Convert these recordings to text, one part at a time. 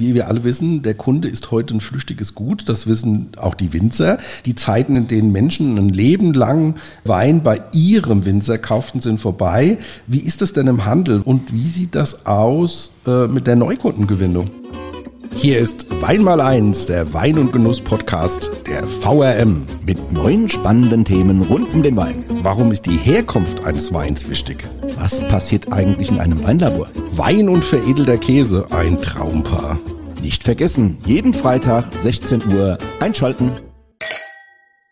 wie wir alle wissen, der Kunde ist heute ein flüchtiges Gut. Das wissen auch die Winzer. Die Zeiten, in denen Menschen ein Leben lang Wein bei ihrem Winzer kauften, sind vorbei. Wie ist das denn im Handel und wie sieht das aus äh, mit der Neukundengewinnung? Hier ist Wein mal eins, der Wein- und Genuss-Podcast der VRM. Mit neuen spannenden Themen rund um den Wein. Warum ist die Herkunft eines Weins wichtig? Was passiert eigentlich in einem Weinlabor? Wein und veredelter Käse, ein Traumpaar. Nicht vergessen, jeden Freitag 16 Uhr einschalten.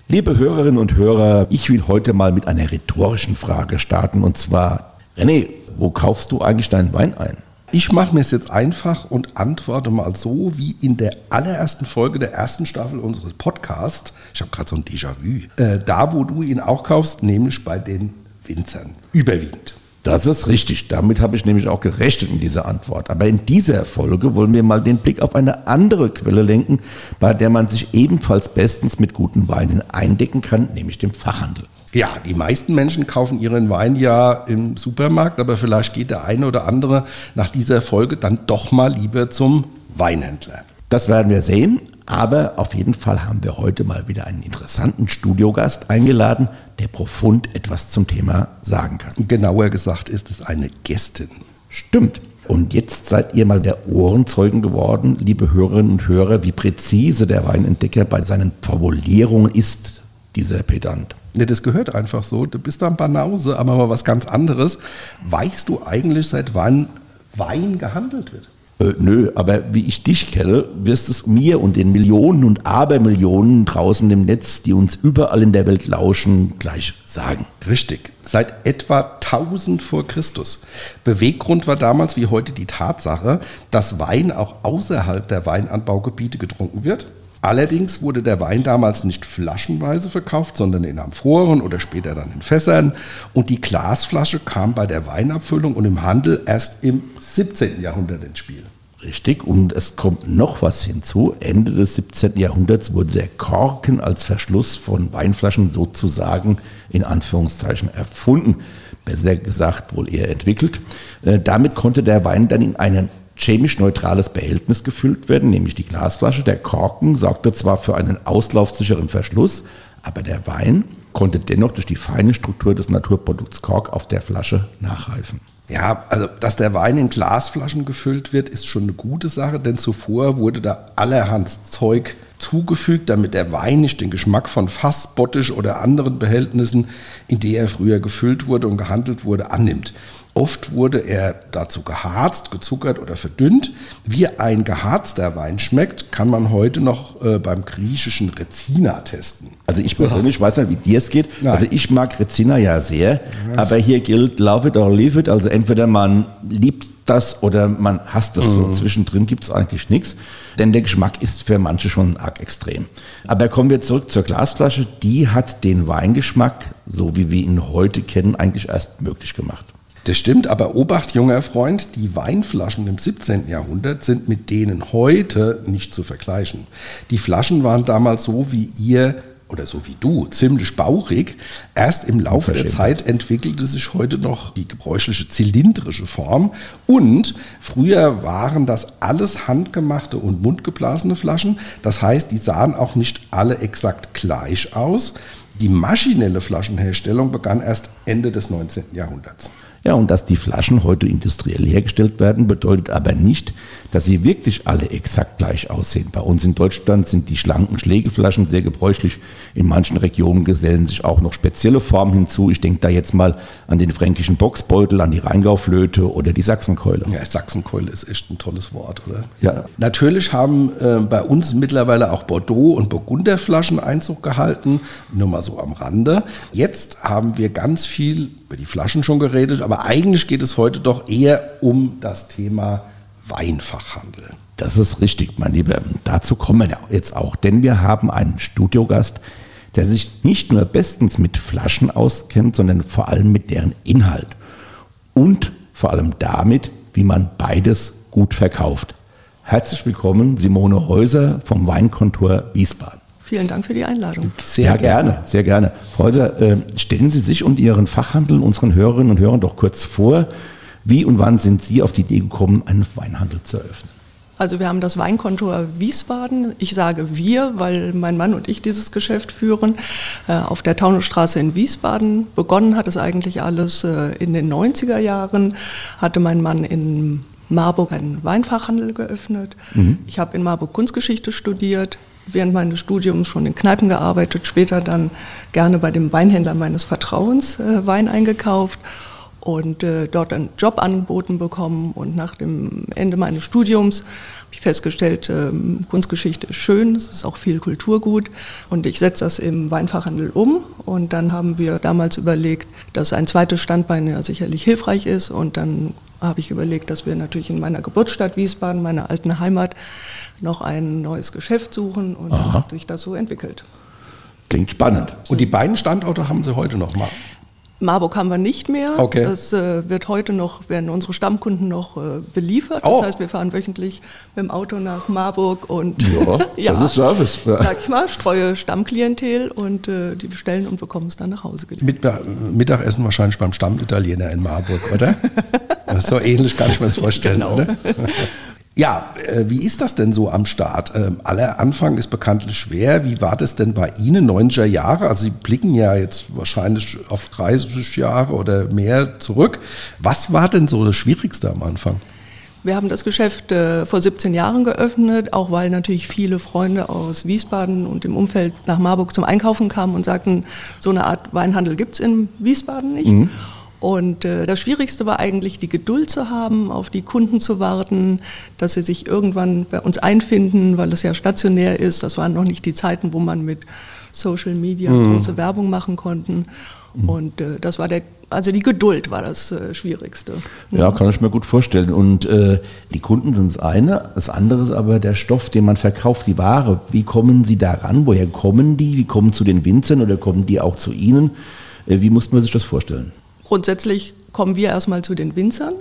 Liebe Hörerinnen und Hörer, ich will heute mal mit einer rhetorischen Frage starten und zwar, René, wo kaufst du eigentlich deinen Wein ein? Ich mache mir es jetzt einfach und antworte mal so wie in der allerersten Folge der ersten Staffel unseres Podcasts. Ich habe gerade so ein Déjà-vu. Äh, da, wo du ihn auch kaufst, nämlich bei den Winzern. Überwiegend. Das ist richtig. Damit habe ich nämlich auch gerechnet in dieser Antwort. Aber in dieser Folge wollen wir mal den Blick auf eine andere Quelle lenken, bei der man sich ebenfalls bestens mit guten Weinen eindecken kann, nämlich dem Fachhandel. Ja, die meisten Menschen kaufen ihren Wein ja im Supermarkt, aber vielleicht geht der eine oder andere nach dieser Folge dann doch mal lieber zum Weinhändler. Das werden wir sehen, aber auf jeden Fall haben wir heute mal wieder einen interessanten Studiogast eingeladen, der profund etwas zum Thema sagen kann. Genauer gesagt ist es eine Gästin. Stimmt. Und jetzt seid ihr mal der Ohrenzeugen geworden, liebe Hörerinnen und Hörer, wie präzise der Weinentdecker bei seinen Formulierungen ist, dieser Pedant. Ne, das gehört einfach so. Du bist da ein Banause, aber mal was ganz anderes. Weißt du eigentlich, seit wann Wein gehandelt wird? Äh, nö, aber wie ich dich kenne, wirst es mir und den Millionen und Abermillionen draußen im Netz, die uns überall in der Welt lauschen, gleich sagen. Richtig, seit etwa 1000 vor Christus. Beweggrund war damals wie heute die Tatsache, dass Wein auch außerhalb der Weinanbaugebiete getrunken wird Allerdings wurde der Wein damals nicht flaschenweise verkauft, sondern in Amphoren oder später dann in Fässern. Und die Glasflasche kam bei der Weinabfüllung und im Handel erst im 17. Jahrhundert ins Spiel. Richtig, und es kommt noch was hinzu. Ende des 17. Jahrhunderts wurde der Korken als Verschluss von Weinflaschen sozusagen in Anführungszeichen erfunden. Besser gesagt, wohl eher entwickelt. Äh, damit konnte der Wein dann in einen chemisch neutrales Behältnis gefüllt werden, nämlich die Glasflasche. Der Korken sorgte zwar für einen auslaufsicheren Verschluss, aber der Wein konnte dennoch durch die feine Struktur des Naturprodukts Kork auf der Flasche nachreifen. Ja, also dass der Wein in Glasflaschen gefüllt wird, ist schon eine gute Sache, denn zuvor wurde da allerhand Zeug zugefügt, damit der Wein nicht den Geschmack von Fass, Bottich oder anderen Behältnissen, in die er früher gefüllt wurde und gehandelt wurde, annimmt. Oft wurde er dazu geharzt, gezuckert oder verdünnt. Wie ein geharzter Wein schmeckt, kann man heute noch äh, beim griechischen Rezina testen. Also ich persönlich weiß nicht, wie dir es geht. Nein. Also ich mag Rezina ja sehr, aber hier gilt love it or leave it. Also entweder man liebt das oder man hasst das. Mhm. So zwischendrin gibt es eigentlich nichts, denn der Geschmack ist für manche schon arg extrem. Aber kommen wir zurück zur Glasflasche. Die hat den Weingeschmack, so wie wir ihn heute kennen, eigentlich erst möglich gemacht. Das stimmt, aber Obacht, junger Freund, die Weinflaschen im 17. Jahrhundert sind mit denen heute nicht zu vergleichen. Die Flaschen waren damals so wie ihr oder so wie du, ziemlich bauchig. Erst im Laufe der Zeit entwickelte sich heute noch die gebräuchliche zylindrische Form. Und früher waren das alles handgemachte und mundgeblasene Flaschen. Das heißt, die sahen auch nicht alle exakt gleich aus. Die maschinelle Flaschenherstellung begann erst Ende des 19. Jahrhunderts. Ja, und dass die Flaschen heute industriell hergestellt werden, bedeutet aber nicht, dass sie wirklich alle exakt gleich aussehen. Bei uns in Deutschland sind die schlanken Schlägelflaschen sehr gebräuchlich. In manchen Regionen gesellen sich auch noch spezielle Formen hinzu. Ich denke da jetzt mal an den fränkischen Boxbeutel, an die Rheingauflöte oder die Sachsenkeule. Ja, Sachsenkeule ist echt ein tolles Wort, oder? Ja. Natürlich haben äh, bei uns mittlerweile auch Bordeaux und Burgunderflaschen Einzug gehalten, nur mal so am Rande. Jetzt haben wir ganz viel über die Flaschen schon geredet, aber eigentlich geht es heute doch eher um das Thema Weinfachhandel. Das ist richtig, mein Lieber. Dazu kommen wir jetzt auch, denn wir haben einen Studiogast, der sich nicht nur bestens mit Flaschen auskennt, sondern vor allem mit deren Inhalt und vor allem damit, wie man beides gut verkauft. Herzlich willkommen, Simone Häuser vom Weinkontor Wiesbaden. Vielen Dank für die Einladung. Sehr ja, gerne. gerne, sehr gerne. Frau Häuser, äh, stellen Sie sich und Ihren Fachhandel unseren Hörerinnen und Hörern doch kurz vor. Wie und wann sind Sie auf die Idee gekommen, einen Weinhandel zu eröffnen? Also wir haben das Weinkontor Wiesbaden. Ich sage wir, weil mein Mann und ich dieses Geschäft führen. Äh, auf der Taunusstraße in Wiesbaden. Begonnen hat es eigentlich alles äh, in den 90er Jahren. Hatte mein Mann in Marburg einen Weinfachhandel geöffnet. Mhm. Ich habe in Marburg Kunstgeschichte studiert, während meines Studiums schon in Kneipen gearbeitet, später dann gerne bei dem Weinhändler meines Vertrauens äh, Wein eingekauft und äh, dort einen Job angeboten bekommen. Und nach dem Ende meines Studiums habe ich festgestellt, ähm, Kunstgeschichte ist schön, es ist auch viel Kulturgut und ich setze das im Weinfachhandel um. Und dann haben wir damals überlegt, dass ein zweites Standbein ja sicherlich hilfreich ist. Und dann habe ich überlegt, dass wir natürlich in meiner Geburtsstadt Wiesbaden, meiner alten Heimat, noch ein neues Geschäft suchen und Aha. dann hat sich das so entwickelt. Klingt spannend. Und die beiden Standorte haben Sie heute noch mal? Marburg haben wir nicht mehr. Okay. Das äh, wird heute noch, werden unsere Stammkunden noch äh, beliefert. Oh. Das heißt, wir fahren wöchentlich mit dem Auto nach Marburg und ja, ja das ist Service. Ja. Sag ich mal, streue Stammklientel und äh, die bestellen und bekommen es dann nach Hause geliefert. Mit, Mittagessen wahrscheinlich beim Stammitaliener in Marburg, oder? so ähnlich kann ich mir das vorstellen, genau. oder? Ja, äh, wie ist das denn so am Start? Ähm, aller Anfang ist bekanntlich schwer. Wie war das denn bei Ihnen 90er Jahre? Also Sie blicken ja jetzt wahrscheinlich auf 30 Jahre oder mehr zurück. Was war denn so das Schwierigste am Anfang? Wir haben das Geschäft äh, vor 17 Jahren geöffnet, auch weil natürlich viele Freunde aus Wiesbaden und dem Umfeld nach Marburg zum Einkaufen kamen und sagten, so eine Art Weinhandel gibt's in Wiesbaden nicht. Mhm. Und äh, das Schwierigste war eigentlich, die Geduld zu haben, auf die Kunden zu warten, dass sie sich irgendwann bei uns einfinden, weil es ja stationär ist. Das waren noch nicht die Zeiten, wo man mit Social Media mhm. große Werbung machen konnten. Mhm. Und äh, das war der, also die Geduld war das äh, Schwierigste. Ja, kann ich mir gut vorstellen. Und äh, die Kunden sind das eine, das andere ist aber der Stoff, den man verkauft, die Ware. Wie kommen Sie daran? Woher kommen die? Wie kommen zu den Winzern oder kommen die auch zu Ihnen? Äh, wie muss man sich das vorstellen? Grundsätzlich kommen wir erstmal zu den Winzern.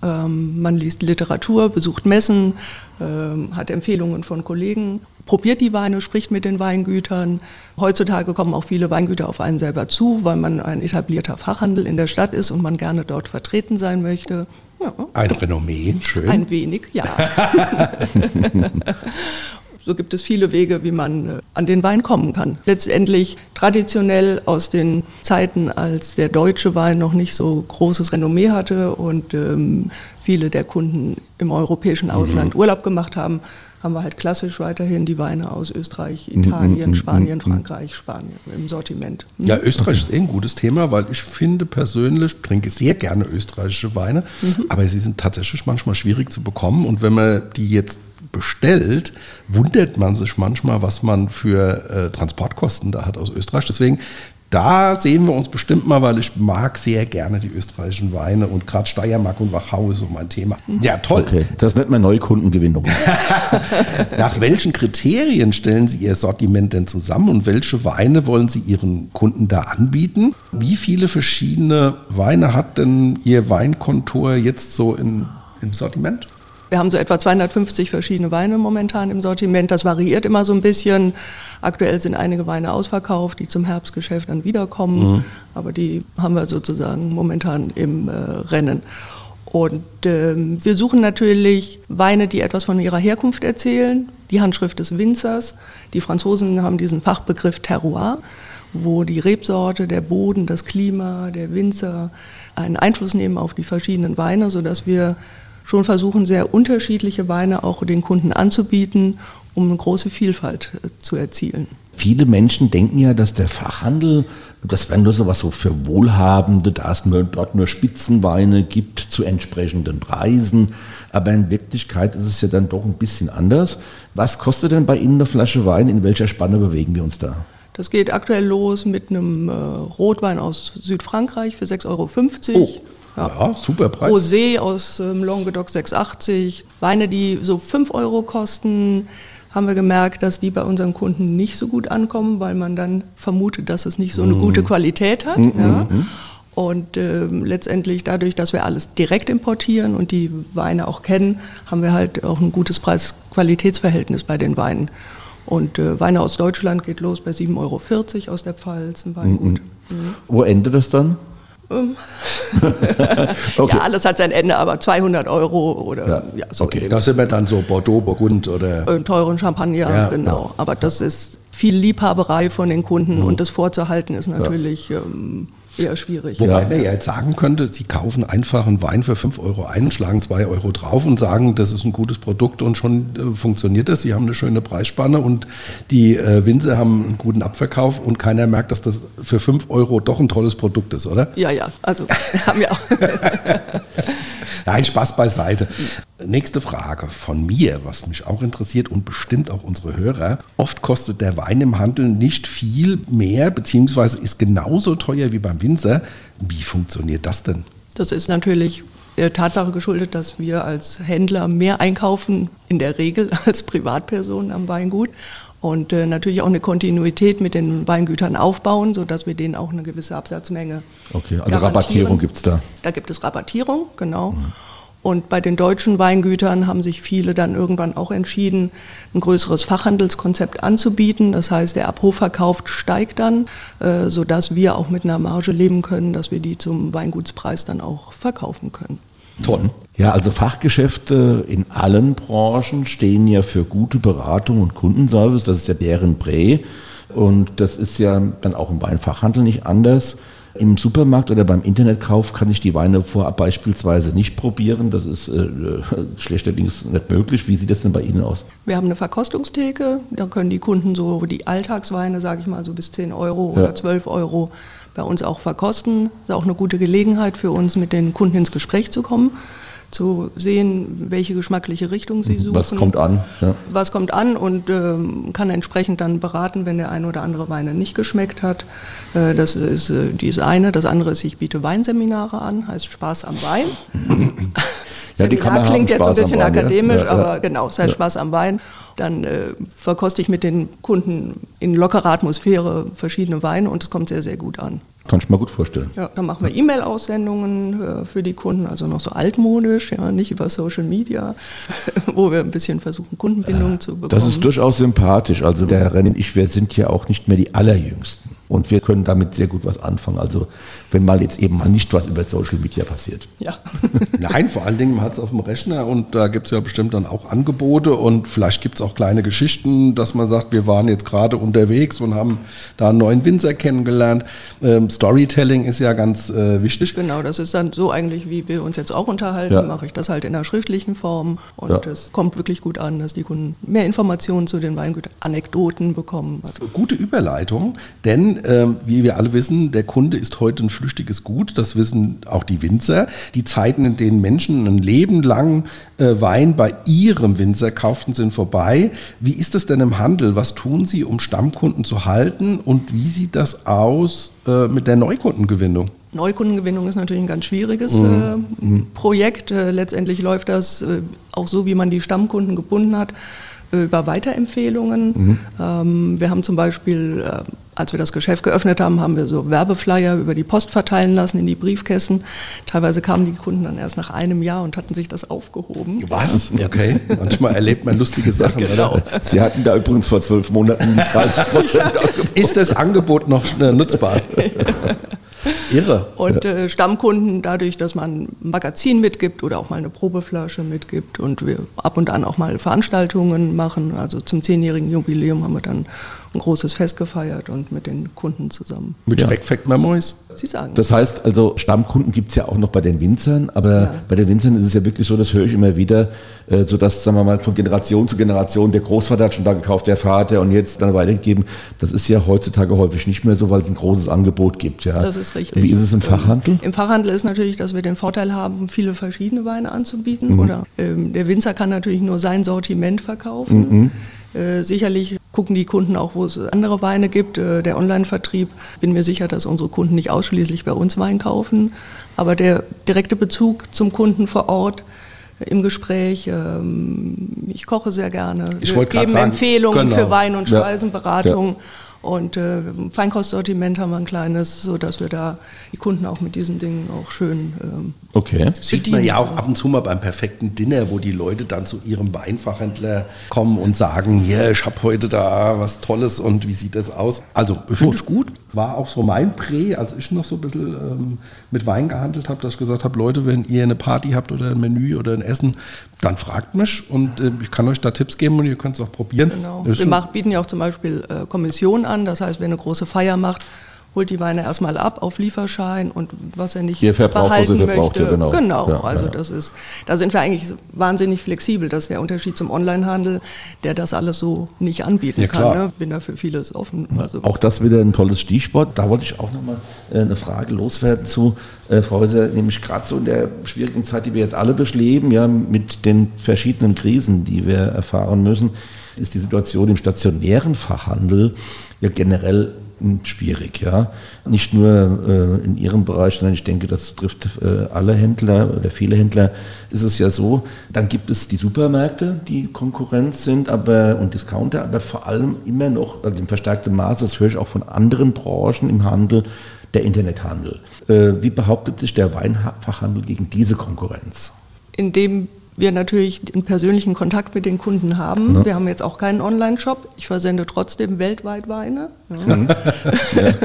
Ähm, man liest Literatur, besucht Messen, ähm, hat Empfehlungen von Kollegen, probiert die Weine, spricht mit den Weingütern. Heutzutage kommen auch viele Weingüter auf einen selber zu, weil man ein etablierter Fachhandel in der Stadt ist und man gerne dort vertreten sein möchte. Ja. Ein Renommee, schön. Ein wenig, ja. So gibt es viele Wege, wie man äh, an den Wein kommen kann. Letztendlich traditionell aus den Zeiten, als der deutsche Wein noch nicht so großes Renommee hatte und ähm, viele der Kunden im europäischen Ausland mhm. Urlaub gemacht haben, haben wir halt klassisch weiterhin die Weine aus Österreich, mhm, Italien, mhm, Spanien, Frankreich, Spanien im Sortiment. Mhm. Ja, Österreich ist eh ein gutes Thema, weil ich finde persönlich, trinke sehr gerne österreichische Weine, mhm. aber sie sind tatsächlich manchmal schwierig zu bekommen und wenn man die jetzt bestellt, wundert man sich manchmal, was man für äh, Transportkosten da hat aus Österreich. Deswegen, da sehen wir uns bestimmt mal, weil ich mag sehr gerne die österreichischen Weine und gerade Steiermark und Wachau ist so mein Thema. Ja, toll. Okay, das nennt man Neukundengewinnung. Nach welchen Kriterien stellen Sie Ihr Sortiment denn zusammen und welche Weine wollen Sie Ihren Kunden da anbieten? Wie viele verschiedene Weine hat denn Ihr Weinkontor jetzt so in, im Sortiment? Wir haben so etwa 250 verschiedene Weine momentan im Sortiment. Das variiert immer so ein bisschen. Aktuell sind einige Weine ausverkauft, die zum Herbstgeschäft dann wiederkommen. Mhm. Aber die haben wir sozusagen momentan im äh, Rennen. Und ähm, wir suchen natürlich Weine, die etwas von ihrer Herkunft erzählen. Die Handschrift des Winzers. Die Franzosen haben diesen Fachbegriff Terroir, wo die Rebsorte, der Boden, das Klima, der Winzer einen Einfluss nehmen auf die verschiedenen Weine, sodass wir schon versuchen, sehr unterschiedliche Weine auch den Kunden anzubieten, um eine große Vielfalt äh, zu erzielen. Viele Menschen denken ja, dass der Fachhandel, das wäre nur so was so für Wohlhabende, da es nur, dort nur Spitzenweine gibt zu entsprechenden Preisen. Aber in Wirklichkeit ist es ja dann doch ein bisschen anders. Was kostet denn bei Ihnen eine Flasche Wein? In welcher Spanne bewegen wir uns da? Das geht aktuell los mit einem äh, Rotwein aus Südfrankreich für 6,50 Euro. Oh. Ja, ja super Preis. Rosé aus ähm, Languedoc 6,80. Weine, die so 5 Euro kosten, haben wir gemerkt, dass die bei unseren Kunden nicht so gut ankommen, weil man dann vermutet, dass es nicht so eine mm. gute Qualität hat. Mm, ja. Mm, und ähm, letztendlich dadurch, dass wir alles direkt importieren und die Weine auch kennen, haben wir halt auch ein gutes Preis-Qualitätsverhältnis bei den Weinen. Und äh, Weine aus Deutschland geht los bei 7,40 Euro aus der Pfalz im Weingut. Mhm. Mhm. Wo endet das dann? okay. Ja, alles hat sein Ende, aber 200 Euro oder ja, ja so. Okay, da sind wir dann so Bordeaux, Burgund oder. Einen teuren Champagner, ja, genau. Aber das ist viel Liebhaberei von den Kunden mhm. und das vorzuhalten ist natürlich. Ähm, eher schwierig. Wobei ja. man ja jetzt sagen könnte, Sie kaufen einfach einen Wein für 5 Euro ein, schlagen 2 Euro drauf und sagen, das ist ein gutes Produkt und schon äh, funktioniert das. Sie haben eine schöne Preisspanne und die äh, Winzer haben einen guten Abverkauf und keiner merkt, dass das für 5 Euro doch ein tolles Produkt ist, oder? Ja, ja, also haben wir auch. Nein, Spaß beiseite. Nächste Frage von mir, was mich auch interessiert und bestimmt auch unsere Hörer. Oft kostet der Wein im Handel nicht viel mehr, beziehungsweise ist genauso teuer wie beim Winzer. Wie funktioniert das denn? Das ist natürlich der Tatsache geschuldet, dass wir als Händler mehr einkaufen, in der Regel als Privatpersonen am Weingut. Und äh, natürlich auch eine Kontinuität mit den Weingütern aufbauen, sodass wir denen auch eine gewisse Absatzmenge. Okay, also Rabattierung gibt es da. Da gibt es Rabattierung, genau. Mhm. Und bei den deutschen Weingütern haben sich viele dann irgendwann auch entschieden, ein größeres Fachhandelskonzept anzubieten. Das heißt, der Abrufverkauf steigt dann, äh, sodass wir auch mit einer Marge leben können, dass wir die zum Weingutspreis dann auch verkaufen können. Toll. Ja, also Fachgeschäfte in allen Branchen stehen ja für gute Beratung und Kundenservice. Das ist ja deren Prä. Und das ist ja dann auch im Weinfachhandel nicht anders. Im Supermarkt oder beim Internetkauf kann ich die Weine vorab beispielsweise nicht probieren. Das ist äh, schlechterdings nicht möglich. Wie sieht das denn bei Ihnen aus? Wir haben eine Verkostungstheke. Da können die Kunden so die Alltagsweine, sage ich mal, so bis 10 Euro ja. oder 12 Euro bei uns auch verkosten. Das ist auch eine gute Gelegenheit für uns, mit den Kunden ins Gespräch zu kommen zu sehen, welche geschmackliche Richtung sie suchen. Was kommt an? Ja. Was kommt an und ähm, kann entsprechend dann beraten, wenn der eine oder andere Weine nicht geschmeckt hat. Äh, das ist äh, dies eine. Das andere ist, ich biete Weinseminare an, heißt Spaß am Wein. ja, Seminar klingt jetzt so ein bisschen Wein, akademisch, ja? aber genau, es heißt Spaß am Wein. Dann äh, verkoste ich mit den Kunden in lockerer Atmosphäre verschiedene Weine und es kommt sehr, sehr gut an. Kann ich mir gut vorstellen. Ja, dann machen wir E-Mail-Aussendungen äh, für die Kunden, also noch so altmodisch, ja, nicht über Social Media, wo wir ein bisschen versuchen, Kundenbindung ja, zu bekommen. Das ist durchaus sympathisch. Also der Rennen und ich, wir sind ja auch nicht mehr die Allerjüngsten. Und wir können damit sehr gut was anfangen. Also wenn mal jetzt eben mal nicht was über Social Media passiert. Ja. Nein, vor allen Dingen, man hat es auf dem Rechner und da gibt es ja bestimmt dann auch Angebote und vielleicht gibt es auch kleine Geschichten, dass man sagt, wir waren jetzt gerade unterwegs und haben da einen neuen Winzer kennengelernt. Ähm, Storytelling ist ja ganz äh, wichtig. Genau, das ist dann so eigentlich, wie wir uns jetzt auch unterhalten, ja. mache ich das halt in der schriftlichen Form und ja. es kommt wirklich gut an, dass die Kunden mehr Informationen zu den Weingütern, Anekdoten bekommen. Also. Gute Überleitung, denn ähm, wie wir alle wissen, der Kunde ist heute ein flüchtiges Gut. Das wissen auch die Winzer. Die Zeiten, in denen Menschen ein Leben lang äh, Wein bei ihrem Winzer kauften, sind vorbei. Wie ist das denn im Handel? Was tun Sie, um Stammkunden zu halten? Und wie sieht das aus äh, mit der Neukundengewinnung? Neukundengewinnung ist natürlich ein ganz schwieriges mhm. äh, mhm. Projekt. Äh, letztendlich läuft das äh, auch so, wie man die Stammkunden gebunden hat über Weiterempfehlungen. Mhm. Ähm, wir haben zum Beispiel, äh, als wir das Geschäft geöffnet haben, haben wir so Werbeflyer über die Post verteilen lassen in die Briefkästen. Teilweise kamen die Kunden dann erst nach einem Jahr und hatten sich das aufgehoben. Was? Okay. Manchmal erlebt man lustige Sachen. Genau. Sie hatten da übrigens vor zwölf Monaten 30 Prozent. Ist das Angebot noch nutzbar? Irre. Und äh, Stammkunden dadurch, dass man ein Magazin mitgibt oder auch mal eine Probeflasche mitgibt und wir ab und an auch mal Veranstaltungen machen. Also zum zehnjährigen Jubiläum haben wir dann ein großes Fest gefeiert und mit den Kunden zusammen. Mit ja. Fact Memories? Sie sagen. Das heißt also, Stammkunden gibt es ja auch noch bei den Winzern, aber ja. bei den Winzern ist es ja wirklich so, das höre ich immer wieder, äh, so dass, sagen wir mal, von Generation zu Generation, der Großvater hat schon da gekauft, der Vater und jetzt dann weitergegeben. Das ist ja heutzutage häufig nicht mehr so, weil es ein großes Angebot gibt. Ja. Das ist richtig. Wie ist es im Fachhandel? Im Fachhandel ist natürlich, dass wir den Vorteil haben, viele verschiedene Weine anzubieten. Mhm. Oder ähm, der Winzer kann natürlich nur sein Sortiment verkaufen. Mhm. Äh, sicherlich gucken die Kunden auch, wo es andere Weine gibt. Äh, der Online-Vertrieb, bin mir sicher, dass unsere Kunden nicht ausschließlich bei uns Wein kaufen. Aber der direkte Bezug zum Kunden vor Ort äh, im Gespräch. Ähm, ich koche sehr gerne. Ich Wir geben sagen, Empfehlungen genau. für Wein- und Speisenberatung. Ja. Ja. Und äh, Feinkostsortiment haben wir ein kleines, so dass wir da die Kunden auch mit diesen Dingen auch schön ähm, Okay. Sieht man ja auch ab und zu mal beim perfekten Dinner, wo die Leute dann zu ihrem Weinfachhändler kommen und sagen, ja, ich habe heute da was Tolles und wie sieht das aus? Also finde ich gut. War auch so mein Prä, als ich noch so ein bisschen ähm, mit Wein gehandelt habe, dass ich gesagt habe, Leute, wenn ihr eine Party habt oder ein Menü oder ein Essen, dann fragt mich und äh, ich kann euch da Tipps geben und ihr könnt es auch probieren. Genau. Wir schon- mach, bieten ja auch zum Beispiel äh, Kommission an. Das heißt, wer eine große Feier macht, holt die Weine erstmal ab auf Lieferschein und was er nicht Ihr verbraucht, was ihr behalten verbraucht, möchte. ja, genau. Genau, Ja, also ja. das ist, da sind wir eigentlich wahnsinnig flexibel. Das ist der Unterschied zum Onlinehandel, der das alles so nicht anbieten Ja, kann. Ne? Bin da für vieles offen. Also Auch das wieder ein tolles Stichwort. Da wollte ich auch nochmal äh, eine Frage loswerden zu, äh, Frau Häuser, nämlich gerade so in der schwierigen Zeit, die wir jetzt alle durchleben, ja, mit den verschiedenen Krisen, die wir erfahren müssen, ist die Situation im stationären Fachhandel ja generell schwierig, ja. Nicht nur äh, in Ihrem Bereich, sondern ich denke, das trifft äh, alle Händler oder viele Händler. Ist es ja so, dann gibt es die Supermärkte, die Konkurrenz sind, aber und Discounter, aber vor allem immer noch, also im verstärkten Maße, das höre ich auch von anderen Branchen im Handel, der Internethandel. Äh, wie behauptet sich der Weinfachhandel gegen diese Konkurrenz? indem wir natürlich den persönlichen Kontakt mit den Kunden haben. Ja. Wir haben jetzt auch keinen Online-Shop. Ich versende trotzdem weltweit Weine. Ja.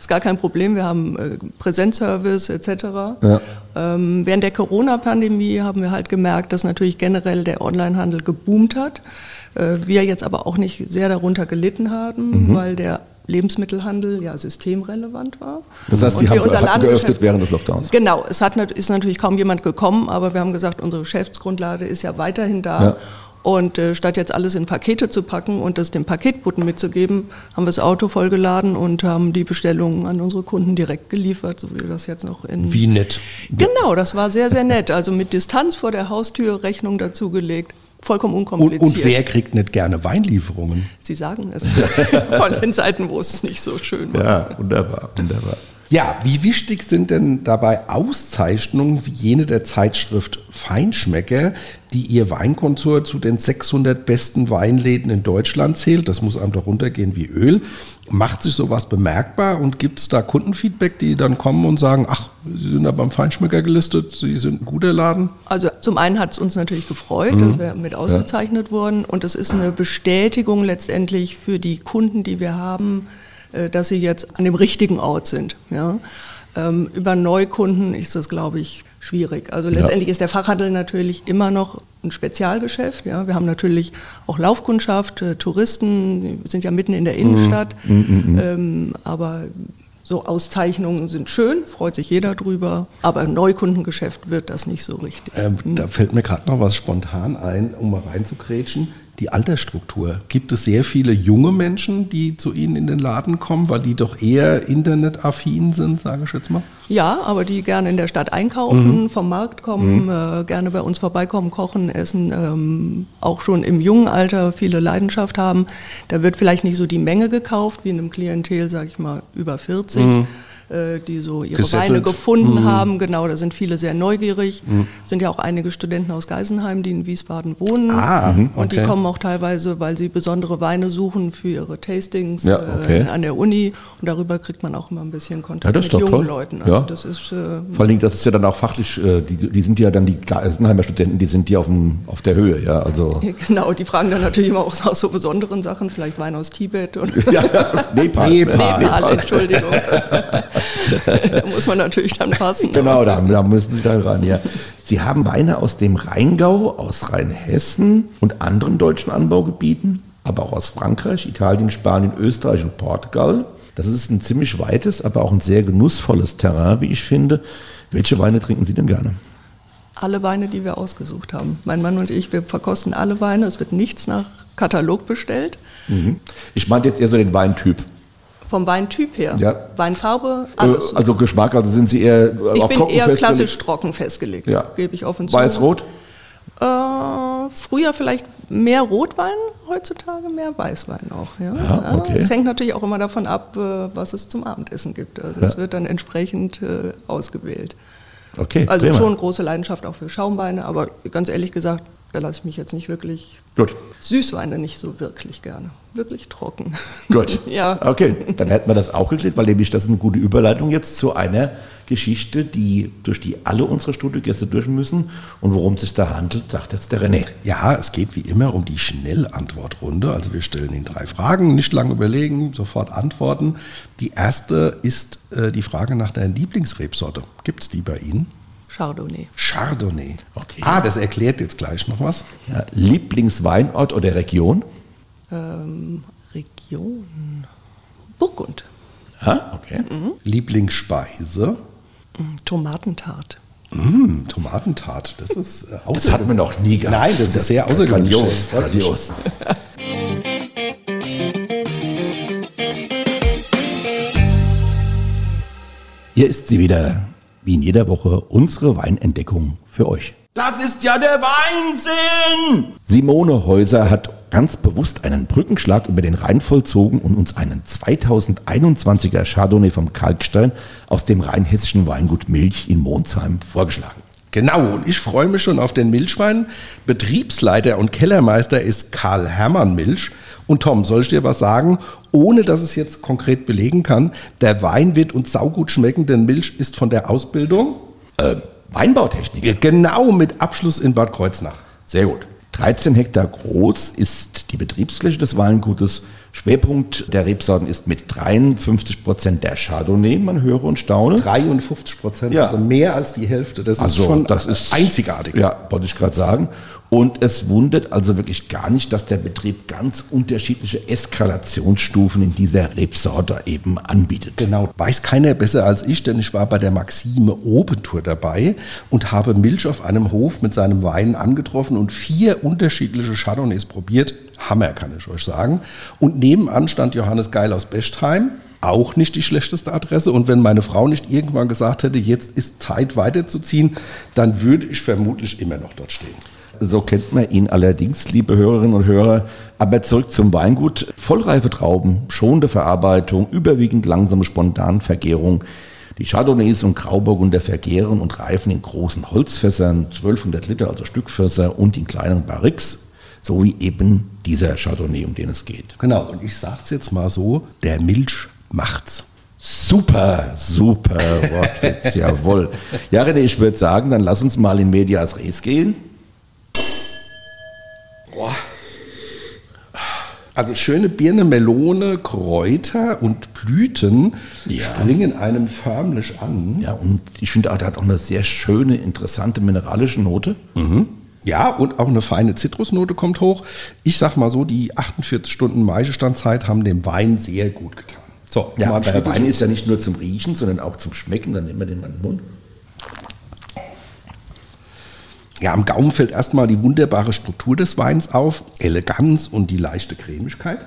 ist gar kein Problem. Wir haben äh, Präsenzservice etc. Ja. Ähm, während der Corona-Pandemie haben wir halt gemerkt, dass natürlich generell der Onlinehandel geboomt hat. Äh, wir jetzt aber auch nicht sehr darunter gelitten haben, Mhm. weil der Lebensmittelhandel ja systemrelevant war. Das heißt, Sie Und haben hatten geöffnet während des Lockdowns. Genau, es hat, ist natürlich kaum jemand gekommen, aber wir haben gesagt, unsere Geschäftsgrundlage ist ja weiterhin da. Ja. Und äh, statt jetzt alles in Pakete zu packen und das dem Paketboten mitzugeben, haben wir das Auto vollgeladen und haben die Bestellungen an unsere Kunden direkt geliefert, so wie wir das jetzt noch in. Wie nett. Genau, das war sehr, sehr nett. Also mit Distanz vor der Haustür Rechnung dazugelegt. Vollkommen Und, unkompliziert. und wer kriegt nicht gerne Weinlieferungen? Sie sagen es. Von den Seiten, wo es nicht so schön war. Ja, wunderbar, wunderbar. Ja, wie wichtig sind denn dabei Auszeichnungen wie jene der Zeitschrift Feinschmecker, die ihr Weinkonsort zu den 600 besten Weinläden in Deutschland zählt? Das muss einem doch runtergehen wie Öl. Macht sich sowas bemerkbar und gibt es da Kundenfeedback, die dann kommen und sagen, ach, Sie sind da beim Feinschmecker gelistet, Sie sind ein guter Laden? Also zum einen hat es uns natürlich gefreut, Mhm. dass wir mit ausgezeichnet wurden und es ist eine Bestätigung letztendlich für die Kunden, die wir haben, dass sie jetzt an dem richtigen Ort sind. Ja? Ähm, Über Neukunden ist das, glaube ich, schwierig. Also letztendlich ist der Fachhandel natürlich immer noch ein Spezialgeschäft. Ja? Wir haben natürlich auch Laufkundschaft, äh, Touristen, sind ja mitten in der Innenstadt, ähm, aber so Auszeichnungen sind schön, freut sich jeder drüber, aber im Neukundengeschäft wird das nicht so richtig. Ähm, Da fällt mir gerade noch was spontan ein, um mal reinzugrätschen. Die Altersstruktur. Gibt es sehr viele junge Menschen, die zu Ihnen in den Laden kommen, weil die doch eher internetaffin sind, sage ich jetzt mal? Ja, aber die gerne in der Stadt einkaufen, vom Markt kommen, äh, gerne bei uns vorbeikommen, kochen, essen, ähm, auch schon im jungen Alter viele Leidenschaft haben. Da wird vielleicht nicht so die Menge gekauft wie in einem Klientel, sage ich mal, über 40. äh, Die so ihre Gesettelt. Weine gefunden haben, genau, da sind viele sehr neugierig. Sind ja auch einige Studenten aus Geisenheim, die in Wiesbaden wohnen. Ah, mhm, Und die okay. kommen auch teilweise, weil sie besondere Weine suchen für ihre Tastings Ja, okay. äh, an der Uni. Und darüber kriegt man auch immer ein bisschen Ja, Kontakt ist mit jungen toll. Leuten. Also Ja. das ist äh, Vor allen Dingen, das ist ja dann auch fachlich, äh, die, die sind ja dann die Geisenheimer Studenten, die sind ja auf, dem, auf der Höhe, ja, also. genau, die fragen dann natürlich immer auch aus so besonderen Sachen, vielleicht Wein aus Tibet oder Ja, Nepal. Nepal. Nepal, Entschuldigung. da muss man natürlich dann passen. Genau, da, da müssen Sie dann ran, ja. Sie haben Weine aus dem Rheingau, aus Rheinhessen und anderen deutschen Anbaugebieten, aber auch aus Frankreich, Italien, Spanien, Österreich und Portugal. Das ist ein ziemlich weites, aber auch ein sehr genussvolles Terrain, wie ich finde. Welche Weine trinken Sie denn gerne? Alle Weine, die wir ausgesucht haben. Mein Mann und ich, wir verkosten alle Weine. Es wird nichts nach Katalog bestellt. Mhm. Ich meinte jetzt eher so den Weintyp. Vom Weintyp her. Ja. Weinfarbe, Äh, alles. Also Geschmack, also sind Sie eher äh, ich auf bin trocken eher festgelegt? klassisch trocken festgelegt, Ja. gebe ich offen zu. Weiß-Rot? Äh, früher vielleicht mehr Rotwein, heutzutage mehr Weißwein auch. Ja. Ja, okay. Es hängt natürlich auch immer davon ab, äh, was es zum Abendessen gibt. Also Ja. es wird dann entsprechend äh, ausgewählt. Okay, Also prima. schon große Leidenschaft auch für Schaumweine, aber ganz ehrlich gesagt, Da lasse ich mich jetzt nicht wirklich. Gut. Süßweine nicht so wirklich gerne. Wirklich trocken. Gut. ja. Okay, dann hätten wir das auch geklärt, weil nämlich das ist eine gute Überleitung jetzt zu einer Geschichte, die, durch die alle unsere Studiogäste durch müssen. Und worum es sich da handelt, sagt jetzt der René. Ja, es geht wie immer um die Schnellantwortrunde. Also wir stellen Ihnen drei Fragen, nicht lange überlegen, sofort antworten. Die erste ist äh, die Frage nach der Lieblingsrebsorte. Gibt es die bei Ihnen? Chardonnay. Chardonnay. Okay. Ah, das erklärt jetzt gleich noch was. Ja, Lieblingsweinort oder Region? Ähm, Region. Burgund. Ah, okay. Lieblingsspeise. Mm, Tomatentart. Mmh, Tomatentart. Das ist äh, Das hat man noch nie gehabt. Nein, das ist sehr außergewöhnlich. Grandios, grandios. Hier ist sie wieder, wie in jeder Woche, unsere Weinentdeckung für euch. Das ist ja der Weinsinn! Simone Häuser hat ganz bewusst einen Brückenschlag über den Rhein vollzogen und uns einen 2021er Chardonnay vom Kalkstein aus dem rheinhessischen Weingut Milch in Monsheim vorgeschlagen. Genau, und ich freue mich schon auf den Milchwein. Betriebsleiter und Kellermeister ist Karl Hermann Milch. Und Tom, soll ich dir was sagen? Ohne dass es jetzt konkret belegen kann, der Wein wird uns saugut schmecken, denn Milch ist von der Ausbildung Äh, Weinbautechnik. genau mit Abschluss in Bad Kreuznach. Sehr gut. 13 Hektar groß ist die Betriebsfläche des Weingutes. Schwerpunkt der Rebsorten ist mit 53 Prozent der Chardonnay, man höre und staune. 53 Prozent, Ja. also mehr als die Hälfte. Das Also ist schon das ist einzigartig. Ja, wollte ich gerade sagen. Und es wundert also wirklich gar nicht, dass der Betrieb ganz unterschiedliche Eskalationsstufen in dieser Rebsorte eben anbietet. Genau, weiß keiner besser als ich, denn ich war bei der Maxime Open Tour dabei und habe Milch auf einem Hof mit seinem Wein angetroffen und vier unterschiedliche Chardonnays probiert. Hammer, kann ich euch sagen. Und nebenan stand Johannes Geil aus Bestheim. Auch nicht die schlechteste Adresse. Und wenn meine Frau nicht irgendwann gesagt hätte, jetzt ist Zeit weiterzuziehen, dann würde ich vermutlich immer noch dort stehen. So kennt man ihn allerdings, liebe Hörerinnen und Hörer. Aber zurück zum Weingut. Vollreife Trauben, schonende Verarbeitung, überwiegend langsame Spontanvergärung. Die Chardonnays und Grauburgunder vergären und reifen in großen Holzfässern, 1200 Liter, also Stückfässer und in kleineren Barriques, so wie eben dieser Chardonnay, um den es geht. Genau, und ich sage es jetzt mal so, der Milch macht's. Super, super Wortwitz, jawohl. Ja, René, ich würde sagen, dann lass uns mal in Medias Res gehen. Also schöne Birne, Melone, Kräuter und Blüten Ja. springen einem förmlich an. Ja, und ich finde, er hat auch eine sehr schöne, interessante mineralische Note. Ja, und auch eine feine Zitrusnote kommt hoch. Ich sag mal so, die 48 Stunden Maischestandzeit haben dem Wein sehr gut getan. So, Ja, aber der. Wein ist ja nicht nur zum Riechen, sondern auch zum Schmecken. Dann nehmen wir den mal in den Mund. Ja, am Gaumen fällt erstmal die wunderbare Struktur des Weins auf, Eleganz und die leichte Cremigkeit.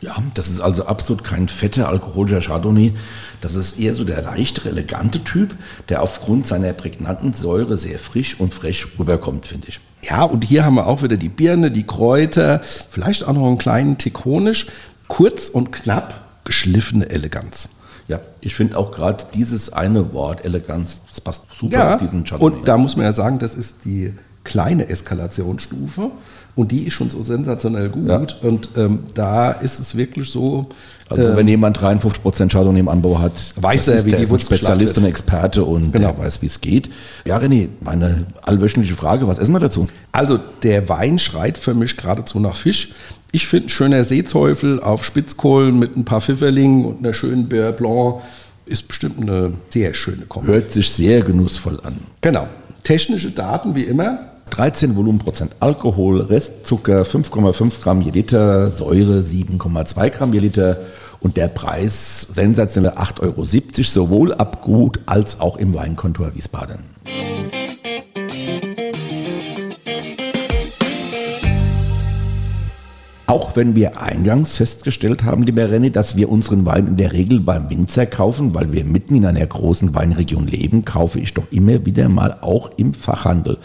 Ja, das ist also absolut kein fetter alkoholischer Chardonnay. Das ist eher so der leichtere, elegante Typ, der aufgrund seiner prägnanten Säure sehr frisch und frech rüberkommt, finde ich. Ja, und hier haben wir auch wieder die Birne, die Kräuter, vielleicht auch noch einen kleinen Honig. Kurz und knapp, geschliffene Eleganz. Ja, ich finde auch gerade dieses eine Wort, Eleganz, das passt super auf diesen Chardonnay. und da muss man ja sagen, das ist die kleine Eskalationsstufe und die ist schon so sensationell gut. Ja. Und ähm, da ist es wirklich so. Also wenn jemand 53% Chardonnay im Anbau hat, Weiß er, ist, wie der die ist ein Spezialist und Experte und Genau. der weiß, wie es geht. Ja, René, meine allwöchentliche Frage, was essen wir dazu? Also der Wein schreit für mich geradezu nach Fisch. Ich finde ein schöner Seeteufel auf Spitzkohlen mit ein paar Pfifferlingen und einer schönen Beurre Blanc ist bestimmt eine sehr schöne Kombi. Hört sich sehr genussvoll an. Genau. Technische Daten wie immer. 13 Volumenprozent Alkohol, Restzucker 5,5 Gramm je Liter, Säure 7,2 Gramm je Liter und der Preis sensationelle 8,70 Euro, sowohl ab Gut als auch im Weinkontor Wiesbaden. Auch wenn wir eingangs festgestellt haben, lieber René, dass wir unseren Wein in der Regel beim Winzer kaufen, weil wir mitten in einer großen Weinregion leben, kaufe ich doch immer wieder mal auch im Fachhandel.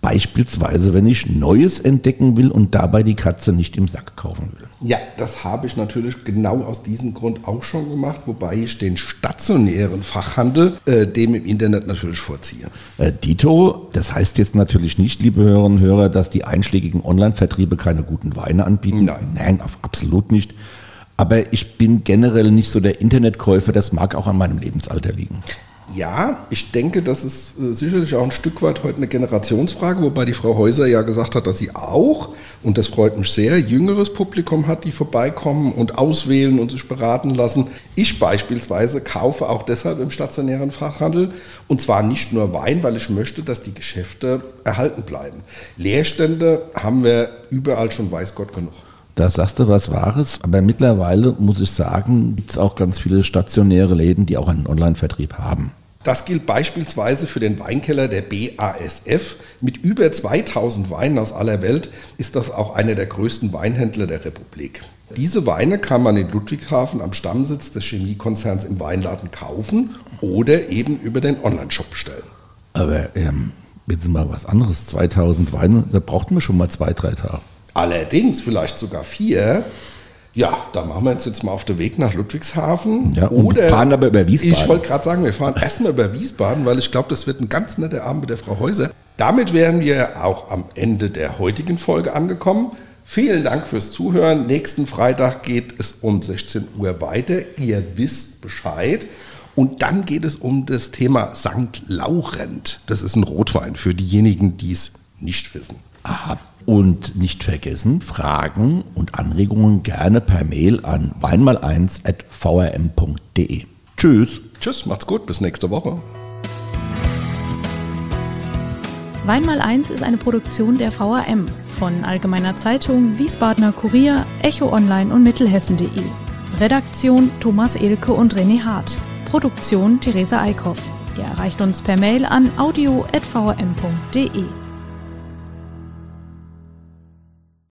Beispielsweise, wenn ich Neues entdecken will und dabei die Katze nicht im Sack kaufen will. Ja, das habe ich natürlich genau aus diesem Grund auch schon gemacht, wobei ich den stationären Fachhandel äh, dem im Internet natürlich vorziehe. Äh, Dito, das heißt jetzt natürlich nicht, liebe Hörerinnen und Hörer, dass die einschlägigen Online-Vertriebe keine guten Weine anbieten. Nein. Nein, absolut nicht. Aber ich bin generell nicht so der Internetkäufer, das mag auch an meinem Lebensalter liegen. Ja, ich denke, das ist äh, sicherlich auch ein Stück weit heute eine Generationsfrage, wobei die Frau Häuser ja gesagt hat, dass sie auch, und das freut mich sehr, jüngeres Publikum hat, die vorbeikommen und auswählen und sich beraten lassen. Ich beispielsweise kaufe auch deshalb im stationären Fachhandel und zwar nicht nur Wein, weil ich möchte, dass die Geschäfte erhalten bleiben. Leerstände haben wir überall schon, weiß Gott, genug. Da sagst du was Wahres, aber mittlerweile muss ich sagen, gibt es auch ganz viele stationäre Läden, die auch einen Online-Vertrieb haben. Das gilt beispielsweise für den Weinkeller der BASF. Mit über 2000 Weinen aus aller Welt ist das auch einer der größten Weinhändler der Republik. Diese Weine kann man in Ludwigshafen am Stammsitz des Chemiekonzerns im Weinladen kaufen oder eben über den Online-Shop bestellen. Aber ähm, jetzt mal was anderes. 2000 Weine, da braucht man schon mal zwei, drei Tage. Allerdings vielleicht sogar vier. Ja, da machen wir uns jetzt mal auf den Weg nach Ludwigshafen. Ja, und Oder fahren aber über Wiesbaden. Ich wollte gerade sagen, wir fahren erstmal über Wiesbaden, weil ich glaube, das wird ein ganz netter Abend mit der Frau Häuser. Damit wären wir auch am Ende der heutigen Folge angekommen. Vielen Dank fürs Zuhören. Nächsten Freitag geht es um 16 Uhr weiter. Ihr wisst Bescheid. Und dann geht es um das Thema St. Laurent. Das ist ein Rotwein für diejenigen, die es nicht wissen. Aha. Und nicht vergessen, Fragen und Anregungen gerne per Mail an weinmal1.vrm.de. Tschüss. Tschüss, macht's gut, bis nächste Woche. Weinmal 1 ist eine Produktion der VRM von Allgemeiner Zeitung, Wiesbadener Kurier, Echo Online und Mittelhessen.de. Redaktion Thomas Elke und René Hart. Produktion Theresa Eickhoff. Ihr erreicht uns per Mail an audio.vrm.de.